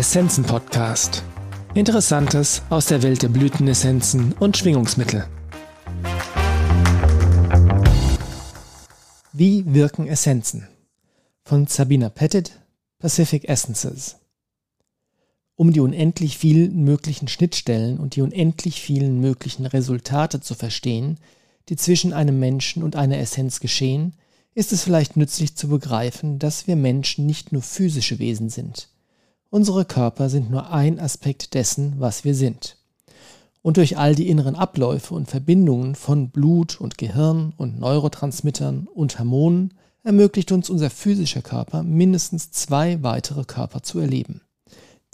Essenzen Podcast. Interessantes aus der Welt der Blütenessenzen und Schwingungsmittel. Wie wirken Essenzen? Von Sabina Pettit, Pacific Essences. Um die unendlich vielen möglichen Schnittstellen und die unendlich vielen möglichen Resultate zu verstehen, die zwischen einem Menschen und einer Essenz geschehen, ist es vielleicht nützlich zu begreifen, dass wir Menschen nicht nur physische Wesen sind. Unsere Körper sind nur ein Aspekt dessen, was wir sind. Und durch all die inneren Abläufe und Verbindungen von Blut und Gehirn und Neurotransmittern und Hormonen ermöglicht uns unser physischer Körper mindestens zwei weitere Körper zu erleben.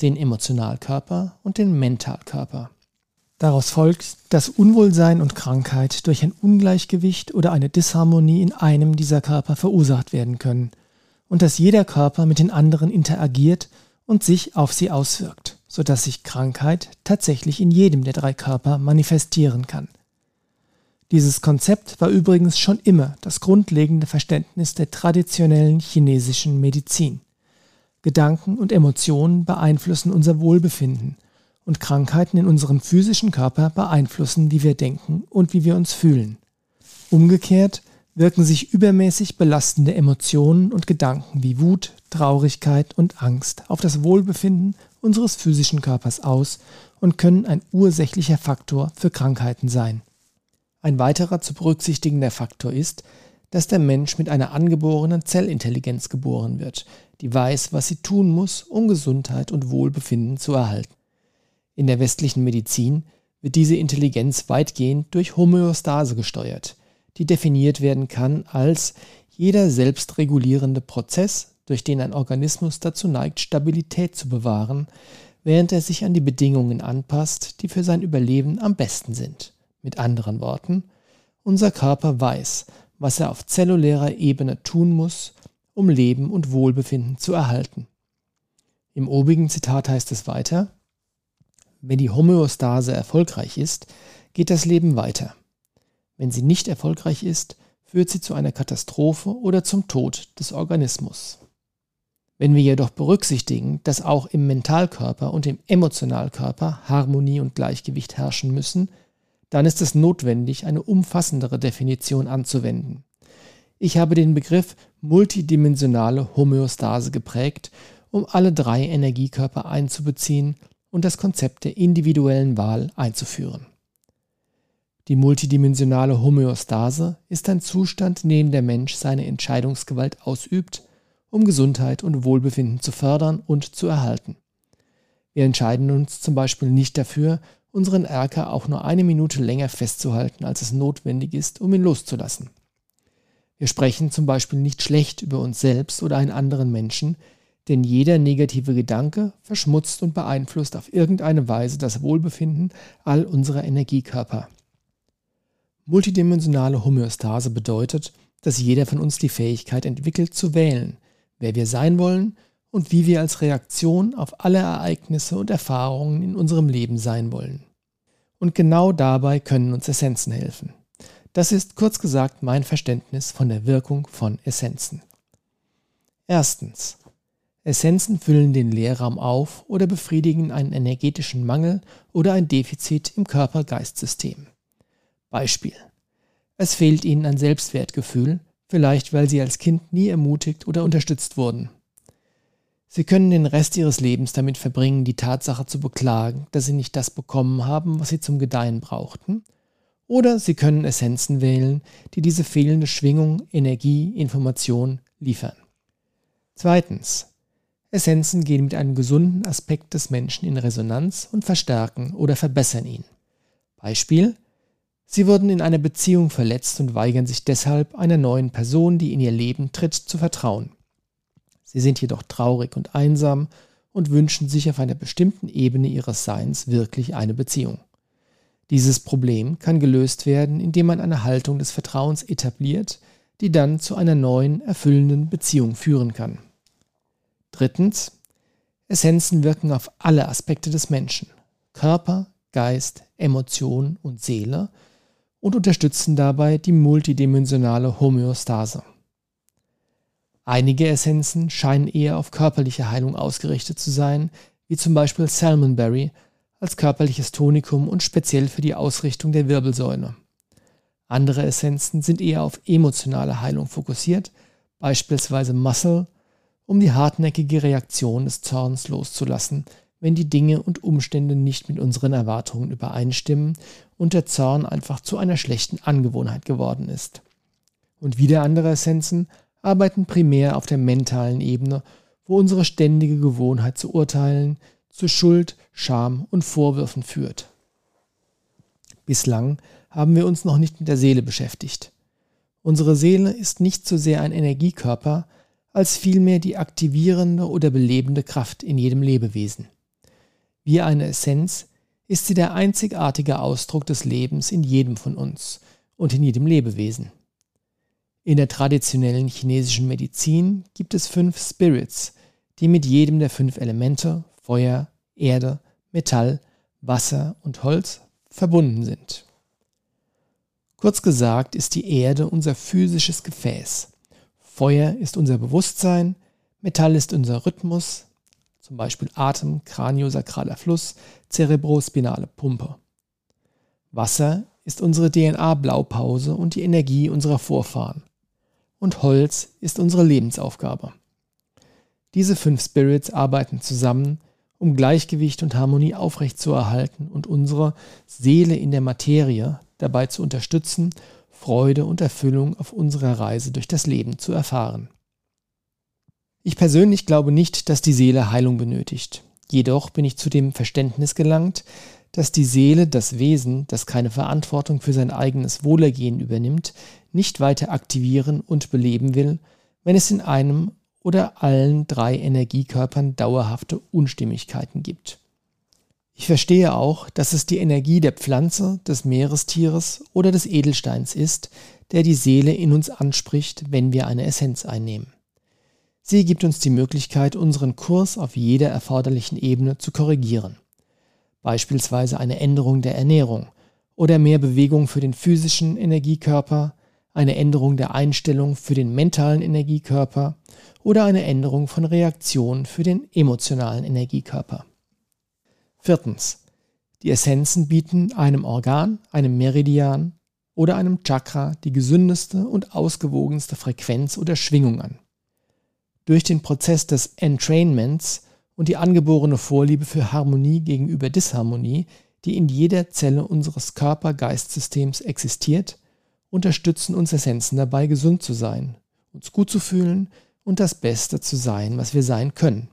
Den Emotionalkörper und den Mentalkörper. Daraus folgt, dass Unwohlsein und Krankheit durch ein Ungleichgewicht oder eine Disharmonie in einem dieser Körper verursacht werden können und dass jeder Körper mit den anderen interagiert und sich auf sie auswirkt, sodass sich Krankheit tatsächlich in jedem der drei Körper manifestieren kann. Dieses Konzept war übrigens schon immer das grundlegende Verständnis der traditionellen chinesischen Medizin. Gedanken und Emotionen beeinflussen unser Wohlbefinden und Krankheiten in unserem physischen Körper beeinflussen, wie wir denken und wie wir uns fühlen. Umgekehrt wirken sich übermäßig belastende Emotionen und Gedanken wie Wut, Traurigkeit und Angst auf das Wohlbefinden unseres physischen Körpers aus und können ein ursächlicher Faktor für Krankheiten sein. Ein weiterer zu berücksichtigender Faktor ist, dass der Mensch mit einer angeborenen Zellintelligenz geboren wird, die weiß, was sie tun muss, um Gesundheit und Wohlbefinden zu erhalten. In der westlichen Medizin wird diese Intelligenz weitgehend durch Homöostase gesteuert, die definiert werden kann als jeder selbstregulierende Prozess, durch den ein Organismus dazu neigt, Stabilität zu bewahren, während er sich an die Bedingungen anpasst, die für sein Überleben am besten sind. Mit anderen Worten, unser Körper weiß, was er auf zellulärer Ebene tun muss, um Leben und Wohlbefinden zu erhalten. Im obigen Zitat heißt es weiter, wenn die Homöostase erfolgreich ist, geht das Leben weiter. Wenn sie nicht erfolgreich ist, führt sie zu einer Katastrophe oder zum Tod des Organismus. Wenn wir jedoch berücksichtigen, dass auch im Mentalkörper und im Emotionalkörper Harmonie und Gleichgewicht herrschen müssen, dann ist es notwendig, eine umfassendere Definition anzuwenden. Ich habe den Begriff multidimensionale Homöostase geprägt, um alle drei Energiekörper einzubeziehen und das Konzept der individuellen Wahl einzuführen. Die multidimensionale Homöostase ist ein Zustand, in dem der Mensch seine Entscheidungsgewalt ausübt, um Gesundheit und Wohlbefinden zu fördern und zu erhalten. Wir entscheiden uns zum Beispiel nicht dafür, unseren Erker auch nur eine Minute länger festzuhalten, als es notwendig ist, um ihn loszulassen. Wir sprechen zum Beispiel nicht schlecht über uns selbst oder einen anderen Menschen, denn jeder negative Gedanke verschmutzt und beeinflusst auf irgendeine Weise das Wohlbefinden all unserer Energiekörper. Multidimensionale Homöostase bedeutet, dass jeder von uns die Fähigkeit entwickelt zu wählen, wer wir sein wollen und wie wir als Reaktion auf alle Ereignisse und Erfahrungen in unserem Leben sein wollen. Und genau dabei können uns Essenzen helfen. Das ist kurz gesagt mein Verständnis von der Wirkung von Essenzen. Erstens. Essenzen füllen den Leerraum auf oder befriedigen einen energetischen Mangel oder ein Defizit im Körper-Geist-System. Beispiel. Es fehlt ihnen an Selbstwertgefühl, vielleicht weil sie als Kind nie ermutigt oder unterstützt wurden. Sie können den Rest ihres Lebens damit verbringen, die Tatsache zu beklagen, dass sie nicht das bekommen haben, was sie zum Gedeihen brauchten, oder sie können Essenzen wählen, die diese fehlende Schwingung, Energie, Information liefern. Zweitens. Essenzen gehen mit einem gesunden Aspekt des Menschen in Resonanz und verstärken oder verbessern ihn. Beispiel Sie wurden in einer Beziehung verletzt und weigern sich deshalb, einer neuen Person, die in ihr Leben tritt, zu vertrauen. Sie sind jedoch traurig und einsam und wünschen sich auf einer bestimmten Ebene ihres Seins wirklich eine Beziehung. Dieses Problem kann gelöst werden, indem man eine Haltung des Vertrauens etabliert, die dann zu einer neuen, erfüllenden Beziehung führen kann. Drittens. Essenzen wirken auf alle Aspekte des Menschen. Körper, Geist, Emotion und Seele und unterstützen dabei die multidimensionale Homöostase. Einige Essenzen scheinen eher auf körperliche Heilung ausgerichtet zu sein, wie zum Beispiel Salmonberry als körperliches Tonikum und speziell für die Ausrichtung der Wirbelsäule. Andere Essenzen sind eher auf emotionale Heilung fokussiert, beispielsweise Muscle, um die hartnäckige Reaktion des Zorns loszulassen, wenn die Dinge und Umstände nicht mit unseren Erwartungen übereinstimmen und der Zorn einfach zu einer schlechten Angewohnheit geworden ist. Und wieder andere Essenzen arbeiten primär auf der mentalen Ebene, wo unsere ständige Gewohnheit zu urteilen, zu Schuld, Scham und Vorwürfen führt. Bislang haben wir uns noch nicht mit der Seele beschäftigt. Unsere Seele ist nicht so sehr ein Energiekörper, als vielmehr die aktivierende oder belebende Kraft in jedem Lebewesen. Wie eine Essenz ist sie der einzigartige Ausdruck des Lebens in jedem von uns und in jedem Lebewesen. In der traditionellen chinesischen Medizin gibt es fünf Spirits, die mit jedem der fünf Elemente Feuer, Erde, Metall, Wasser und Holz verbunden sind. Kurz gesagt ist die Erde unser physisches Gefäß. Feuer ist unser Bewusstsein, Metall ist unser Rhythmus, zum Beispiel Atem, kraniosakraler Fluss, zerebrospinale Pumpe. Wasser ist unsere DNA-Blaupause und die Energie unserer Vorfahren. Und Holz ist unsere Lebensaufgabe. Diese fünf Spirits arbeiten zusammen, um Gleichgewicht und Harmonie aufrechtzuerhalten und unsere Seele in der Materie dabei zu unterstützen, Freude und Erfüllung auf unserer Reise durch das Leben zu erfahren. Ich persönlich glaube nicht, dass die Seele Heilung benötigt. Jedoch bin ich zu dem Verständnis gelangt, dass die Seele das Wesen, das keine Verantwortung für sein eigenes Wohlergehen übernimmt, nicht weiter aktivieren und beleben will, wenn es in einem oder allen drei Energiekörpern dauerhafte Unstimmigkeiten gibt. Ich verstehe auch, dass es die Energie der Pflanze, des Meerestieres oder des Edelsteins ist, der die Seele in uns anspricht, wenn wir eine Essenz einnehmen. Sie gibt uns die Möglichkeit, unseren Kurs auf jeder erforderlichen Ebene zu korrigieren. Beispielsweise eine Änderung der Ernährung oder mehr Bewegung für den physischen Energiekörper, eine Änderung der Einstellung für den mentalen Energiekörper oder eine Änderung von Reaktion für den emotionalen Energiekörper. Viertens. Die Essenzen bieten einem Organ, einem Meridian oder einem Chakra die gesündeste und ausgewogenste Frequenz oder Schwingung an. Durch den Prozess des Entrainments und die angeborene Vorliebe für Harmonie gegenüber Disharmonie, die in jeder Zelle unseres Körper-Geist-Systems existiert, unterstützen uns Essenzen dabei, gesund zu sein, uns gut zu fühlen und das Beste zu sein, was wir sein können.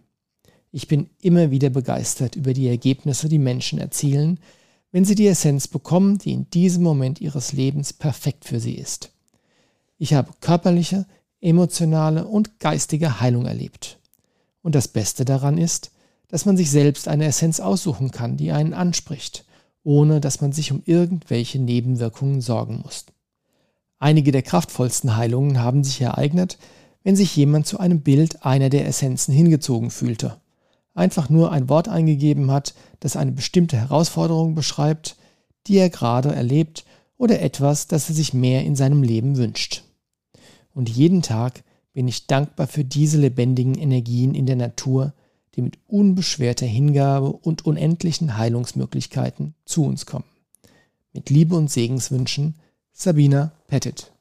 Ich bin immer wieder begeistert über die Ergebnisse, die Menschen erzielen, wenn sie die Essenz bekommen, die in diesem Moment ihres Lebens perfekt für sie ist. Ich habe körperliche, emotionale und geistige Heilung erlebt. Und das Beste daran ist, dass man sich selbst eine Essenz aussuchen kann, die einen anspricht, ohne dass man sich um irgendwelche Nebenwirkungen sorgen muss. Einige der kraftvollsten Heilungen haben sich ereignet, wenn sich jemand zu einem Bild einer der Essenzen hingezogen fühlte, einfach nur ein Wort eingegeben hat, das eine bestimmte Herausforderung beschreibt, die er gerade erlebt oder etwas, das er sich mehr in seinem Leben wünscht und jeden Tag bin ich dankbar für diese lebendigen Energien in der Natur, die mit unbeschwerter Hingabe und unendlichen Heilungsmöglichkeiten zu uns kommen. Mit Liebe und Segenswünschen, Sabina Pettit.